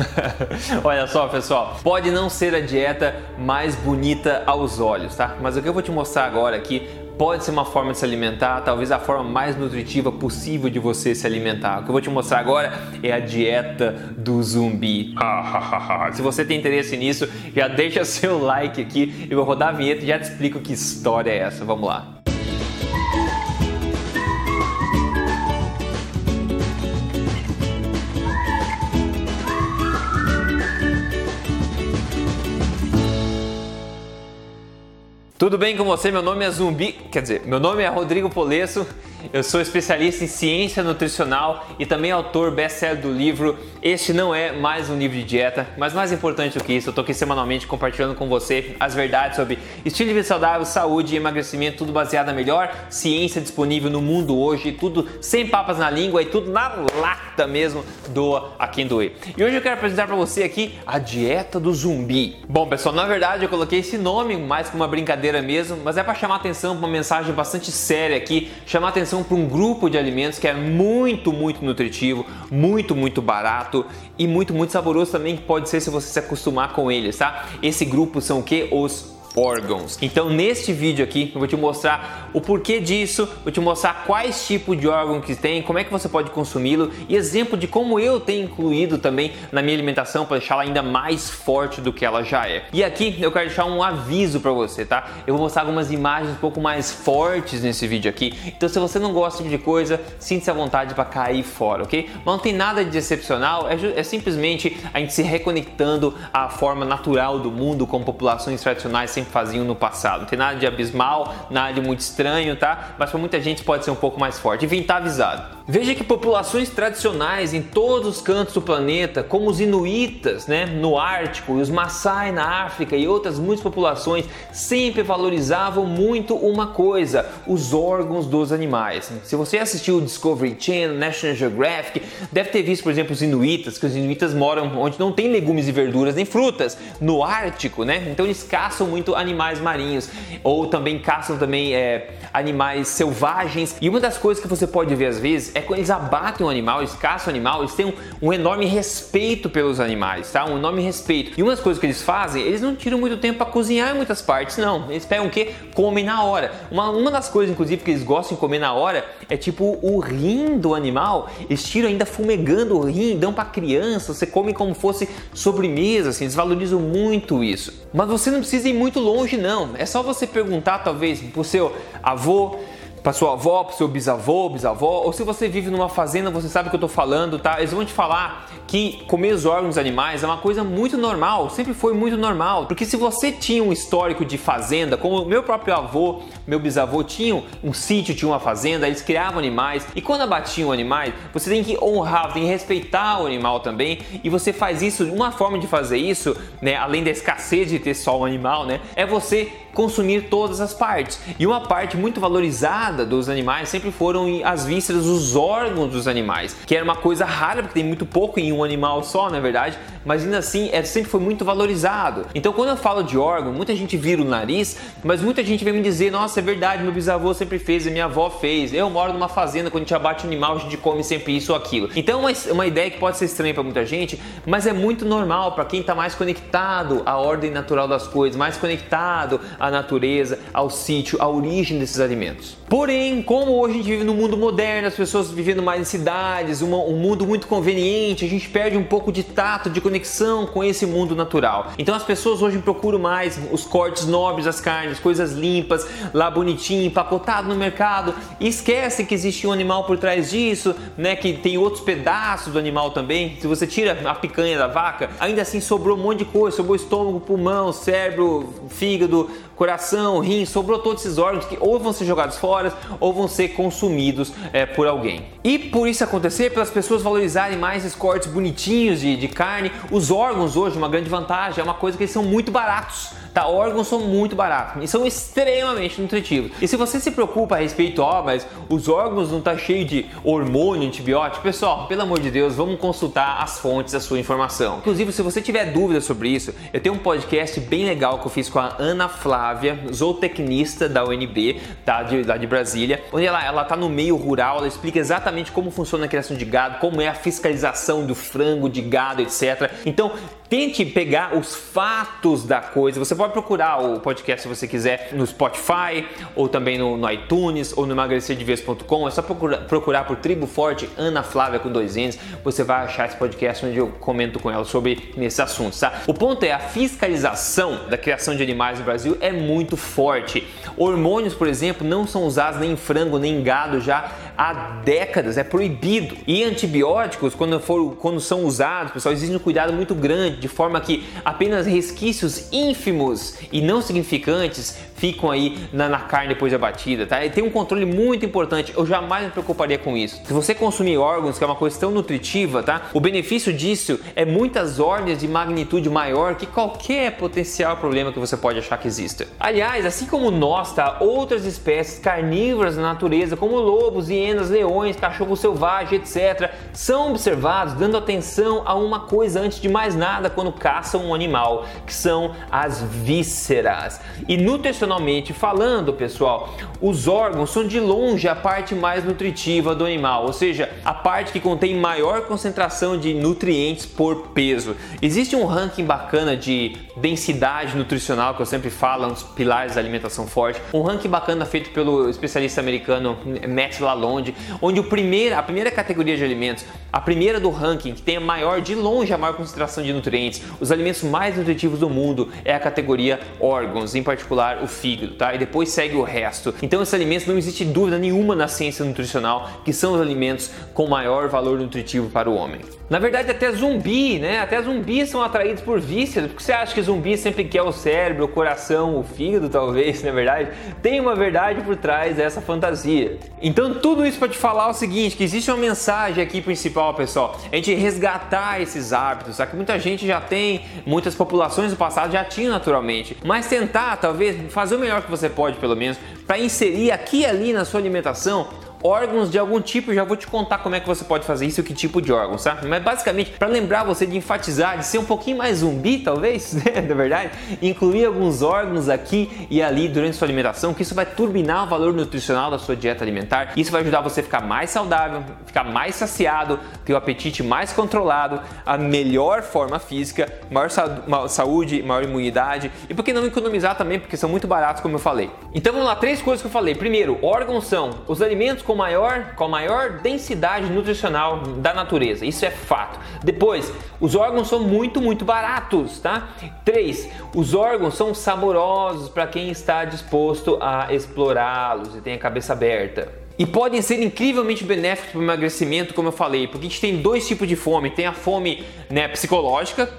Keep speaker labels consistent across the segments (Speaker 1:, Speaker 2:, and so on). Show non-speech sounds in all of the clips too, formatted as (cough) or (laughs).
Speaker 1: (laughs) Olha só, pessoal, pode não ser a dieta mais bonita aos olhos, tá? Mas o que eu vou te mostrar agora aqui pode ser uma forma de se alimentar, talvez a forma mais nutritiva possível de você se alimentar. O que eu vou te mostrar agora é a dieta do zumbi. (laughs) se você tem interesse nisso, já deixa seu like aqui, eu vou rodar a vinheta e já te explico que história é essa. Vamos lá. Tudo bem com você? Meu nome é Zumbi, quer dizer, meu nome é Rodrigo Polesso eu sou especialista em ciência nutricional e também autor best-seller do livro Este não é mais um livro de dieta, mas mais importante do que isso, eu estou aqui semanalmente compartilhando com você as verdades sobre estilo de vida saudável, saúde e emagrecimento, tudo baseado na melhor ciência disponível no mundo hoje, tudo sem papas na língua e tudo na lata mesmo, doa a quem doer. E hoje eu quero apresentar para você aqui a dieta do zumbi. Bom, pessoal, na verdade eu coloquei esse nome mais como uma brincadeira mesmo, mas é para chamar atenção para uma mensagem bastante séria aqui, chamar atenção para um grupo de alimentos que é muito, muito nutritivo, muito, muito barato e muito, muito saboroso também, que pode ser se você se acostumar com eles, tá? Esse grupo são o que? Os órgãos. Então, neste vídeo aqui, eu vou te mostrar o porquê disso, vou te mostrar quais tipos de órgão que tem, como é que você pode consumi-lo e exemplo de como eu tenho incluído também na minha alimentação para deixá-la ainda mais forte do que ela já é. E aqui eu quero deixar um aviso para você, tá? Eu vou mostrar algumas imagens um pouco mais fortes nesse vídeo aqui. Então, se você não gosta de coisa, sinta-se à vontade para cair fora, ok? Mas não tem nada de excepcional, é, é simplesmente a gente se reconectando à forma natural do mundo com populações tradicionais sempre faziam no passado. Não tem nada de abismal, nada de muito estranho, tá? Mas para muita gente pode ser um pouco mais forte. Enfim, tá avisado. Veja que populações tradicionais em todos os cantos do planeta, como os inuitas, né, no Ártico, e os Maasai na África e outras muitas populações, sempre valorizavam muito uma coisa: os órgãos dos animais. Se você assistiu o Discovery Channel, National Geographic, deve ter visto, por exemplo, os inuitas, que os inuitas moram onde não tem legumes e verduras nem frutas, no Ártico, né? Então eles caçam muito animais marinhos ou também caçam também é, animais selvagens. E uma das coisas que você pode ver às vezes é quando eles abatem um animal, eles caçam um animal, eles têm um, um, enorme respeito pelos animais, tá? Um enorme respeito. E uma das coisas que eles fazem, eles não tiram muito tempo para cozinhar em muitas partes, não. Eles pegam o que? Comem na hora. Uma, uma das coisas, inclusive, que eles gostam de comer na hora é tipo o rim do animal. Eles tiram ainda fumegando o rim, dão para criança, você come como fosse sobremesa, assim, eles valorizam muito isso. Mas você não precisa ir muito longe, não. É só você perguntar, talvez, pro seu avô, para sua avó, para seu bisavô, bisavó, ou se você vive numa fazenda, você sabe o que eu estou falando, tá? Eles vão te falar que comer os órgãos animais é uma coisa muito normal, sempre foi muito normal. Porque se você tinha um histórico de fazenda, como meu próprio avô, meu bisavô tinham um sítio, tinha uma fazenda, eles criavam animais e quando abatiam animais, você tem que honrar, tem que respeitar o animal também. E você faz isso, uma forma de fazer isso, né, além da escassez de ter só um animal, né, é você consumir todas as partes. E uma parte muito valorizada dos animais sempre foram as vísceras, os órgãos dos animais, que era uma coisa rara porque tem muito pouco em um animal só, na verdade, mas ainda assim é, sempre foi muito valorizado. Então quando eu falo de órgão, muita gente vira o nariz, mas muita gente vem me dizer: "Nossa, é verdade, meu bisavô sempre fez, minha avó fez. Eu moro numa fazenda, quando a gente abate um animal, a gente come sempre isso ou aquilo". Então é uma, uma ideia que pode ser estranha para muita gente, mas é muito normal para quem está mais conectado à ordem natural das coisas, mais conectado à natureza, ao sítio, à origem desses alimentos. Porém, como hoje a gente vive no mundo moderno, as pessoas vivendo mais em cidades, uma, um mundo muito conveniente, a gente perde um pouco de tato, de conexão com esse mundo natural. Então as pessoas hoje procuram mais os cortes nobres das carnes, coisas limpas, lá bonitinho, empacotado no mercado, e esquecem que existe um animal por trás disso, né? Que tem outros pedaços do animal também. Se você tira a picanha da vaca, ainda assim sobrou um monte de coisa, sobrou estômago, pulmão, cérebro, fígado, coração, rim, sobrou todos esses órgãos que ou vão ser jogados fora ou vão ser consumidos é, por alguém. E por isso acontecer, pelas pessoas valorizarem mais esses cortes bonitinhos de, de carne, os órgãos hoje, uma grande vantagem, é uma coisa que eles são muito baratos. Tá? Órgãos são muito baratos e são extremamente nutritivos. E se você se preocupa a respeito, ó, mas os órgãos não tá cheio de hormônio, antibiótico, pessoal, pelo amor de Deus, vamos consultar as fontes da sua informação. Inclusive, se você tiver dúvidas sobre isso, eu tenho um podcast bem legal que eu fiz com a Ana Flávia, zootecnista da UNB, tá, de, lá de Brasília, onde ela, ela tá no meio rural, ela explica exatamente como funciona a criação de gado, como é a fiscalização do frango, de gado, etc. Então, tente pegar os fatos da coisa. Você pode procurar o podcast se você quiser no Spotify ou também no, no iTunes ou no emagrecerdeves.com. É só procurar, procurar por Tribo Forte Ana Flávia com dois N's. Você vai achar esse podcast onde eu comento com ela sobre nesses assuntos, tá? O ponto é a fiscalização da criação de animais no Brasil é muito forte. Hormônios, por exemplo, não são usados nem em frango nem em gado já há décadas, é proibido. E antibióticos, quando, for, quando são usados, pessoal, existe um cuidado muito grande, de forma que apenas resquícios ínfimos e não significantes ficam aí na, na carne depois de abatida, tá? E tem um controle muito importante, eu jamais me preocuparia com isso. Se você consumir órgãos, que é uma questão nutritiva, tá? O benefício disso é muitas ordens de magnitude maior que qualquer potencial problema que você pode achar que exista. Aliás, assim como nós, tá? Outras espécies carnívoras na natureza, como lobos, hienas, leões, cachorro selvagem, etc., são observados dando atenção a uma coisa antes de mais nada quando caçam um animal, que são as vísceras. E nutricionalmente falando, pessoal, os órgãos são de longe a parte mais nutritiva do animal, ou seja, a parte que contém maior concentração de nutrientes por peso. Existe um ranking bacana de densidade nutricional que eu sempre falo, um dos pilares da alimentação forte, um ranking bacana feito pelo especialista americano Matt Lalonde, onde o primeiro, a primeira categoria de alimentos, a primeira do ranking que tem a maior de longe a maior concentração de nutrientes, os alimentos mais nutritivos do mundo é a categoria órgãos, em particular o fígado, tá? E depois segue o resto. Então esses alimentos não existe dúvida nenhuma na ciência nutricional que são os alimentos com maior valor nutritivo para o homem. Na verdade, até zumbi, né? Até zumbis são atraídos por vísceras. Porque você acha que zumbi sempre quer o cérebro, o coração, o fígado, talvez, (laughs) na é verdade? Tem uma verdade por trás dessa fantasia. Então, tudo isso para te falar o seguinte: que existe uma mensagem aqui principal, pessoal. A gente resgatar esses hábitos, sabe? Que muita gente já tem, muitas populações do passado já tinham naturalmente. Mas tentar, talvez, fazer o melhor que você pode, pelo menos, para inserir aqui e ali na sua alimentação órgãos de algum tipo, já vou te contar como é que você pode fazer isso e que tipo de órgãos, tá? Mas basicamente, para lembrar você de enfatizar, de ser um pouquinho mais zumbi, talvez, (laughs) né? Na verdade, incluir alguns órgãos aqui e ali durante sua alimentação, que isso vai turbinar o valor nutricional da sua dieta alimentar. Isso vai ajudar você a ficar mais saudável, ficar mais saciado, ter o apetite mais controlado, a melhor forma física, maior saúde, maior imunidade e por que não economizar também, porque são muito baratos, como eu falei. Então vamos lá, três coisas que eu falei. Primeiro, órgãos são os alimentos com maior, com a maior densidade nutricional da natureza. Isso é fato. Depois, os órgãos são muito, muito baratos, tá? Três, os órgãos são saborosos para quem está disposto a explorá-los e tem a cabeça aberta. E podem ser incrivelmente benéficos para o emagrecimento, como eu falei, porque a gente tem dois tipos de fome. Tem a fome né, psicológica,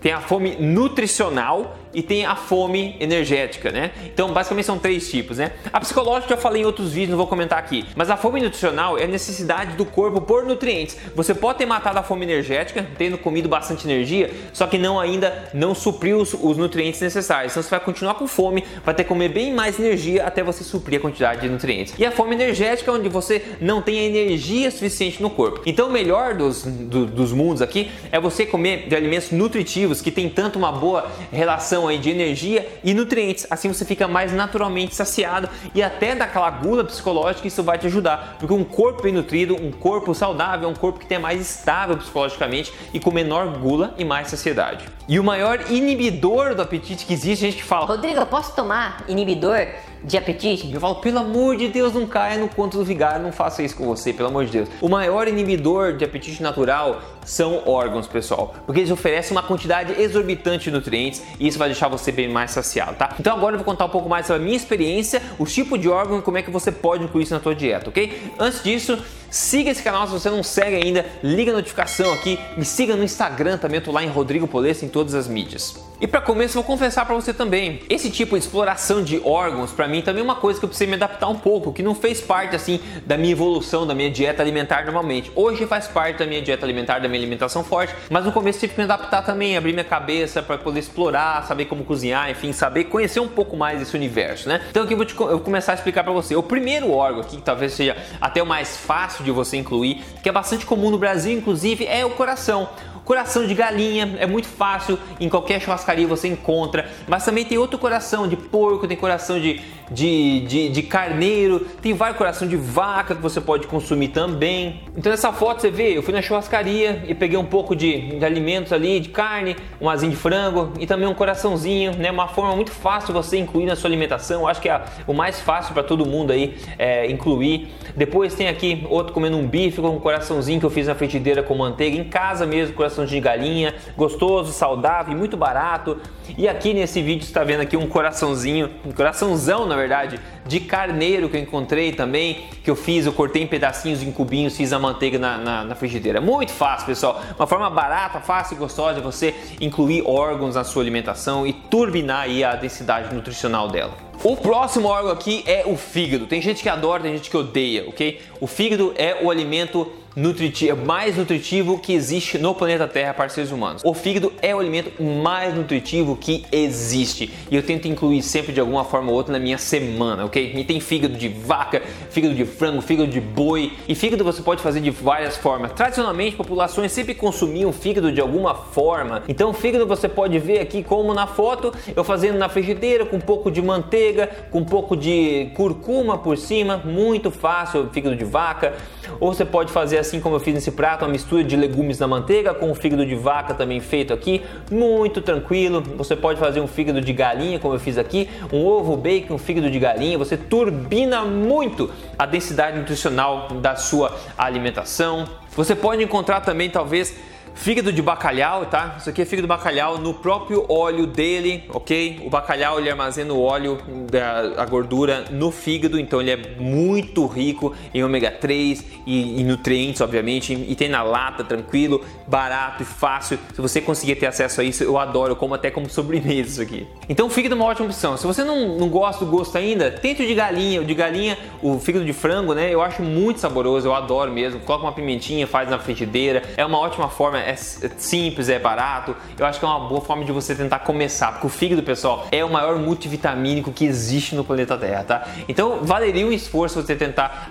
Speaker 1: tem a fome nutricional e tem a fome energética, né? Então, basicamente são três tipos, né? A psicológica eu já falei em outros vídeos, não vou comentar aqui. Mas a fome nutricional é a necessidade do corpo por nutrientes. Você pode ter matado a fome energética, tendo comido bastante energia, só que não ainda não supriu os, os nutrientes necessários. Então você vai continuar com fome, vai ter que comer bem mais energia até você suprir a quantidade de nutrientes. E a fome energética é onde você não tem energia suficiente no corpo. Então, o melhor dos, do, dos mundos aqui é você comer de alimentos nutritivos que tem tanto uma boa relação aí de energia e nutrientes. Assim você fica mais naturalmente saciado e até daquela gula psicológica isso vai te ajudar, porque um corpo bem nutrido, um corpo saudável, um corpo que tem mais estável psicologicamente e com menor gula e mais saciedade. E o maior inibidor do apetite que existe, a gente fala:
Speaker 2: Rodrigo, eu posso tomar inibidor? De apetite.
Speaker 1: Eu falo, pelo amor de Deus, não caia no conto do vigário, não faça isso com você, pelo amor de Deus. O maior inibidor de apetite natural são órgãos, pessoal, porque eles oferecem uma quantidade exorbitante de nutrientes e isso vai deixar você bem mais saciado, tá? Então agora eu vou contar um pouco mais sobre a minha experiência, o tipo de órgão e como é que você pode incluir isso na sua dieta, ok? Antes disso, Siga esse canal se você não segue ainda, liga a notificação aqui, me siga no Instagram também, eu tô lá em Rodrigo Polesso em todas as mídias. E para começo, vou confessar para você também, esse tipo de exploração de órgãos para mim também é uma coisa que eu precisei me adaptar um pouco, que não fez parte assim da minha evolução, da minha dieta alimentar normalmente. Hoje faz parte da minha dieta alimentar, da minha alimentação forte, mas no começo tive que me adaptar também, abrir minha cabeça para poder explorar, saber como cozinhar, enfim, saber conhecer um pouco mais esse universo, né? Então aqui eu vou, te, eu vou começar a explicar para você. O primeiro órgão aqui, que talvez seja até o mais fácil de você incluir, que é bastante comum no Brasil, inclusive, é o coração. Coração de galinha é muito fácil, em qualquer churrascaria você encontra, mas também tem outro coração de porco, tem coração de, de, de, de carneiro, tem vários coração de vaca que você pode consumir também. Então nessa foto você vê, eu fui na churrascaria e peguei um pouco de, de alimentos ali, de carne, um asinho de frango e também um coraçãozinho, né? Uma forma muito fácil você incluir na sua alimentação. Acho que é o mais fácil para todo mundo aí é, incluir. Depois tem aqui outro comendo um bife com um coraçãozinho que eu fiz na frigideira com manteiga em casa mesmo, coração de galinha, gostoso, saudável e muito barato. E aqui nesse vídeo está vendo aqui um coraçãozinho, um coraçãozão na verdade, de carneiro que eu encontrei também, que eu fiz, eu cortei em pedacinhos, em cubinhos, fiz a manteiga na, na, na frigideira. Muito fácil, pessoal. Uma forma barata, fácil e gostosa de você incluir órgãos na sua alimentação e turbinar aí a densidade nutricional dela. O próximo órgão aqui é o fígado. Tem gente que adora, tem gente que odeia, ok? O fígado é o alimento nutritivo, é mais nutritivo que existe no planeta Terra para seres humanos. O fígado é o alimento mais nutritivo que existe e eu tento incluir sempre de alguma forma ou outra na minha semana, ok? E tem fígado de vaca, fígado de frango, fígado de boi e fígado você pode fazer de várias formas. Tradicionalmente, populações sempre consumiam fígado de alguma forma. Então, fígado você pode ver aqui como na foto, eu fazendo na frigideira com um pouco de manteiga, com um pouco de curcuma por cima, muito fácil, fígado de vaca. Ou você pode fazer assim como eu fiz nesse prato, uma mistura de legumes na manteiga com o fígado de vaca também feito aqui, muito tranquilo. Você pode fazer um fígado de galinha, como eu fiz aqui, um ovo bacon, um fígado de galinha. Você turbina muito a densidade nutricional da sua alimentação. Você pode encontrar também talvez Fígado de bacalhau, tá? Isso aqui é fígado de bacalhau no próprio óleo dele, ok? O bacalhau ele armazena o óleo da gordura no fígado, então ele é muito rico em ômega 3 e, e nutrientes, obviamente, e tem na lata, tranquilo, barato e fácil. Se você conseguir ter acesso a isso, eu adoro, eu como até como (laughs) sobremesa isso aqui. Então, fígado é uma ótima opção. Se você não, não gosta do gosto ainda, tente o de galinha. O de galinha, o fígado de frango, né? Eu acho muito saboroso, eu adoro mesmo. Coloca uma pimentinha, faz na frigideira. É uma ótima forma é, é simples, é barato. Eu acho que é uma boa forma de você tentar começar, porque o fígado, pessoal, é o maior multivitamínico que existe no planeta Terra, tá? Então valeria um esforço você tentar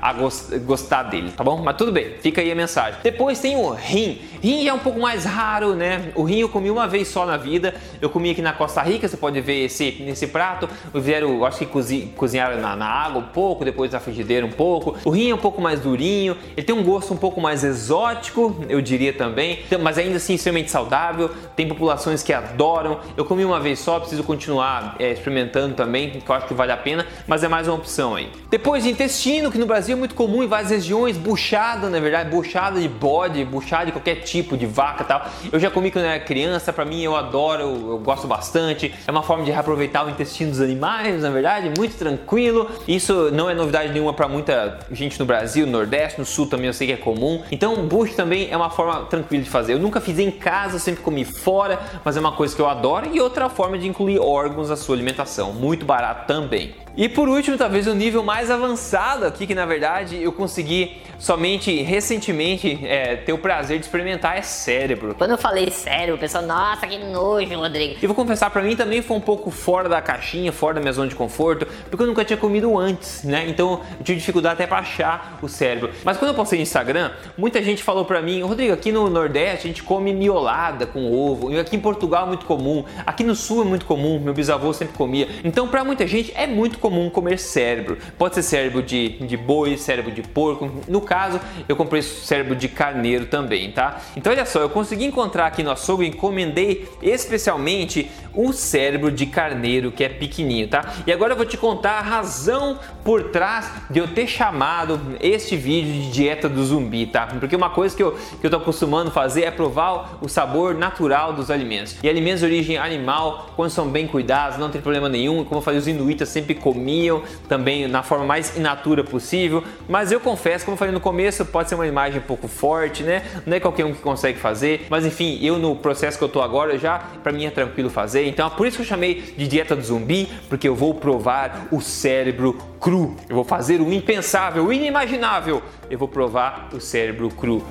Speaker 1: gostar dele, tá bom? Mas tudo bem, fica aí a mensagem. Depois tem o rim. Rim é um pouco mais raro, né? O rim eu comi uma vez só na vida. Eu comi aqui na Costa Rica, você pode ver esse nesse prato. Fizeram, acho que cozi, cozinharam na, na água um pouco, depois na frigideira um pouco. O rim é um pouco mais durinho, ele tem um gosto um pouco mais exótico, eu diria também. Então, mas ainda assim extremamente saudável, tem populações que adoram. Eu comi uma vez só, preciso continuar é, experimentando também, que eu acho que vale a pena, mas é mais uma opção aí. Depois de intestino, que no Brasil é muito comum em várias regiões, buchada, na verdade, buchada de bode, buchada de qualquer tipo, de vaca tal. Eu já comi quando eu era criança, para mim eu adoro, eu, eu gosto bastante. É uma forma de reaproveitar o intestino dos animais, na verdade, muito tranquilo. Isso não é novidade nenhuma para muita gente no Brasil, no Nordeste, no Sul também eu sei que é comum. Então, bucho também é uma forma tranquila de fazer. Eu nunca fiz em casa, sempre comi fora, mas é uma coisa que eu adoro e outra forma de incluir órgãos na sua alimentação, muito barato também. E por último, talvez o nível mais avançado aqui, que na verdade eu consegui somente recentemente é, ter o prazer de experimentar, é cérebro.
Speaker 2: Quando eu falei cérebro, o pessoal, nossa, que nojo, Rodrigo.
Speaker 1: E vou confessar, para mim também foi um pouco fora da caixinha, fora da minha zona de conforto, porque eu nunca tinha comido antes, né? Então eu tive dificuldade até para achar o cérebro. Mas quando eu postei no Instagram, muita gente falou para mim, Rodrigo, aqui no Nordeste a gente come miolada com ovo, e aqui em Portugal é muito comum, aqui no Sul é muito comum, meu bisavô sempre comia. Então, para muita gente é muito comum comer cérebro. Pode ser cérebro de, de boi, cérebro de porco. No caso, eu comprei cérebro de carneiro também, tá? Então, olha só, eu consegui encontrar aqui no açougue, encomendei especialmente o cérebro de carneiro que é pequenininho, tá? E agora eu vou te contar a razão por trás de eu ter chamado este vídeo de dieta do zumbi, tá? Porque uma coisa que eu, que eu tô acostumando a fazer é é provar o sabor natural dos alimentos. E alimentos de origem animal, quando são bem cuidados, não tem problema nenhum. Como eu falei, os inuitas sempre comiam também na forma mais inatura possível. Mas eu confesso, como eu falei no começo, pode ser uma imagem um pouco forte, né? Não é qualquer um que consegue fazer. Mas enfim, eu no processo que eu tô agora, já para mim é tranquilo fazer. Então é por isso que eu chamei de dieta do zumbi, porque eu vou provar o cérebro cru. Eu vou fazer o impensável, o inimaginável. Eu vou provar o cérebro cru.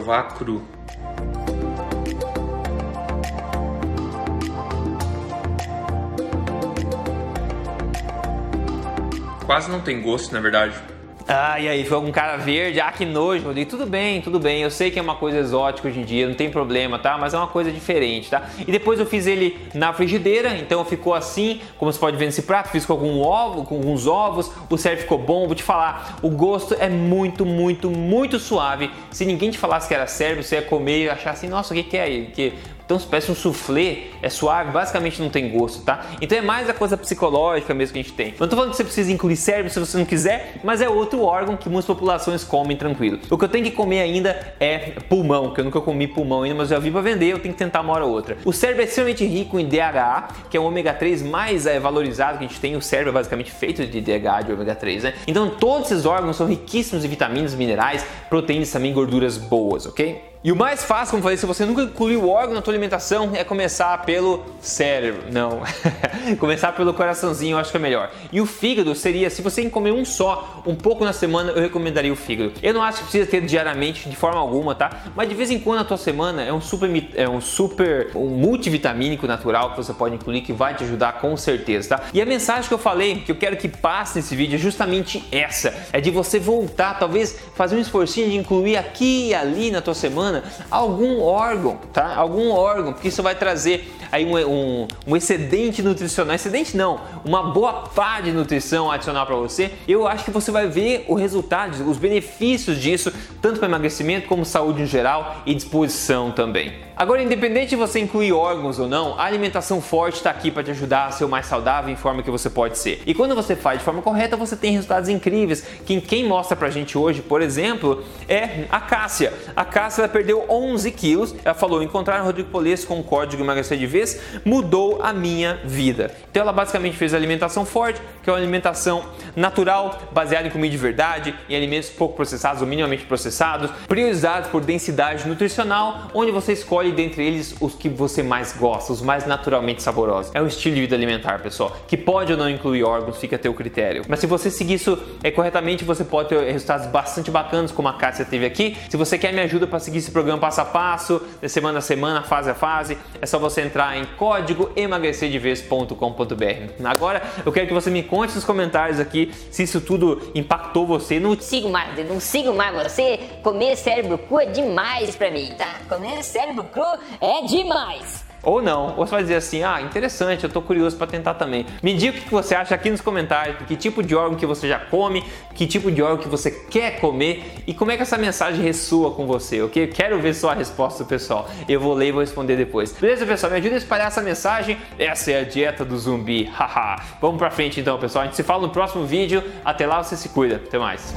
Speaker 1: Provar cru. Quase não tem gosto, na verdade. Ah, e aí, foi algum cara verde, ah, que nojo, Rodrigo. Tudo bem, tudo bem, eu sei que é uma coisa exótica hoje em dia, não tem problema, tá? Mas é uma coisa diferente, tá? E depois eu fiz ele na frigideira, então ficou assim, como você pode ver nesse prato, fiz com algum ovo, com alguns ovos, o serve ficou bom, vou te falar, o gosto é muito, muito, muito suave. Se ninguém te falasse que era serve, você ia comer e achar assim, nossa, o que, que é aí? Que então se parece um soufflé, é suave, basicamente não tem gosto, tá? Então é mais a coisa psicológica mesmo que a gente tem. Não tô falando que você precisa incluir cérebro se você não quiser, mas é outro órgão que muitas populações comem tranquilo. O que eu tenho que comer ainda é pulmão, que eu nunca comi pulmão ainda, mas eu já vi para vender, eu tenho que tentar uma hora ou outra. O cérebro é extremamente rico em DHA, que é o ômega 3 mais é, valorizado que a gente tem. O cérebro é basicamente feito de DHA, de ômega 3, né? Então todos esses órgãos são riquíssimos em vitaminas, minerais, proteínas também, gorduras boas, ok? E o mais fácil, como falei, se você nunca incluiu o órgão na tua alimentação, é começar pelo cérebro. Não, (laughs) começar pelo coraçãozinho, eu acho que é melhor. E o fígado seria, se você comer um só, um pouco na semana, eu recomendaria o fígado. Eu não acho que precisa ter diariamente, de forma alguma, tá? Mas de vez em quando na tua semana é um super, é um super, um multivitamínico natural que você pode incluir que vai te ajudar com certeza, tá? E a mensagem que eu falei, que eu quero que passe nesse vídeo é justamente essa: é de você voltar, talvez fazer um esforcinho de incluir aqui e ali na tua semana semana algum órgão, tá? Algum órgão, porque isso vai trazer aí um, um, um excedente nutricional, excedente não, uma boa pá de nutrição adicional para você. Eu acho que você vai ver o resultado, os benefícios disso, tanto para emagrecimento como saúde em geral e disposição também. Agora, independente de você incluir órgãos ou não, a alimentação forte está aqui para te ajudar a ser o mais saudável em forma que você pode ser. E quando você faz de forma correta, você tem resultados incríveis. Quem, quem mostra pra gente hoje, por exemplo, é a Cássia. A Cássia perdeu 11 quilos. Ela falou: encontrar Rodrigo Polesso com o código emagrecer de vez mudou a minha vida. Então, ela basicamente fez alimentação forte, que é uma alimentação natural, baseada em comida de verdade, em alimentos pouco processados ou minimamente processados, priorizados por densidade nutricional, onde você escolhe escolhe dentre eles os que você mais gosta, os mais naturalmente saborosos. É um estilo de vida alimentar, pessoal, que pode ou não incluir órgãos, fica a teu critério. Mas se você seguir isso é, corretamente, você pode ter resultados bastante bacanas, como a Cássia teve aqui. Se você quer me ajuda para seguir esse programa passo a passo, de semana a semana, fase a fase, é só você entrar em código emagrecerdeves.com.br. Agora, eu quero que você me conte nos comentários aqui se isso tudo impactou você.
Speaker 2: Não sigo mais, não sigo mais você. Comer cérebro cru é demais pra mim, tá? Comer cérebro cru é demais.
Speaker 1: Ou não, ou você vai dizer assim, ah, interessante, eu tô curioso para tentar também. Me diga o que você acha aqui nos comentários, que tipo de órgão que você já come, que tipo de órgão que você quer comer e como é que essa mensagem ressoa com você, ok? Quero ver só a resposta pessoal. Eu vou ler e vou responder depois. Beleza, pessoal? Me ajuda a espalhar essa mensagem. Essa é a dieta do zumbi, (laughs) haha. Vamos pra frente então, pessoal. A gente se fala no próximo vídeo. Até lá, você se cuida. Até mais.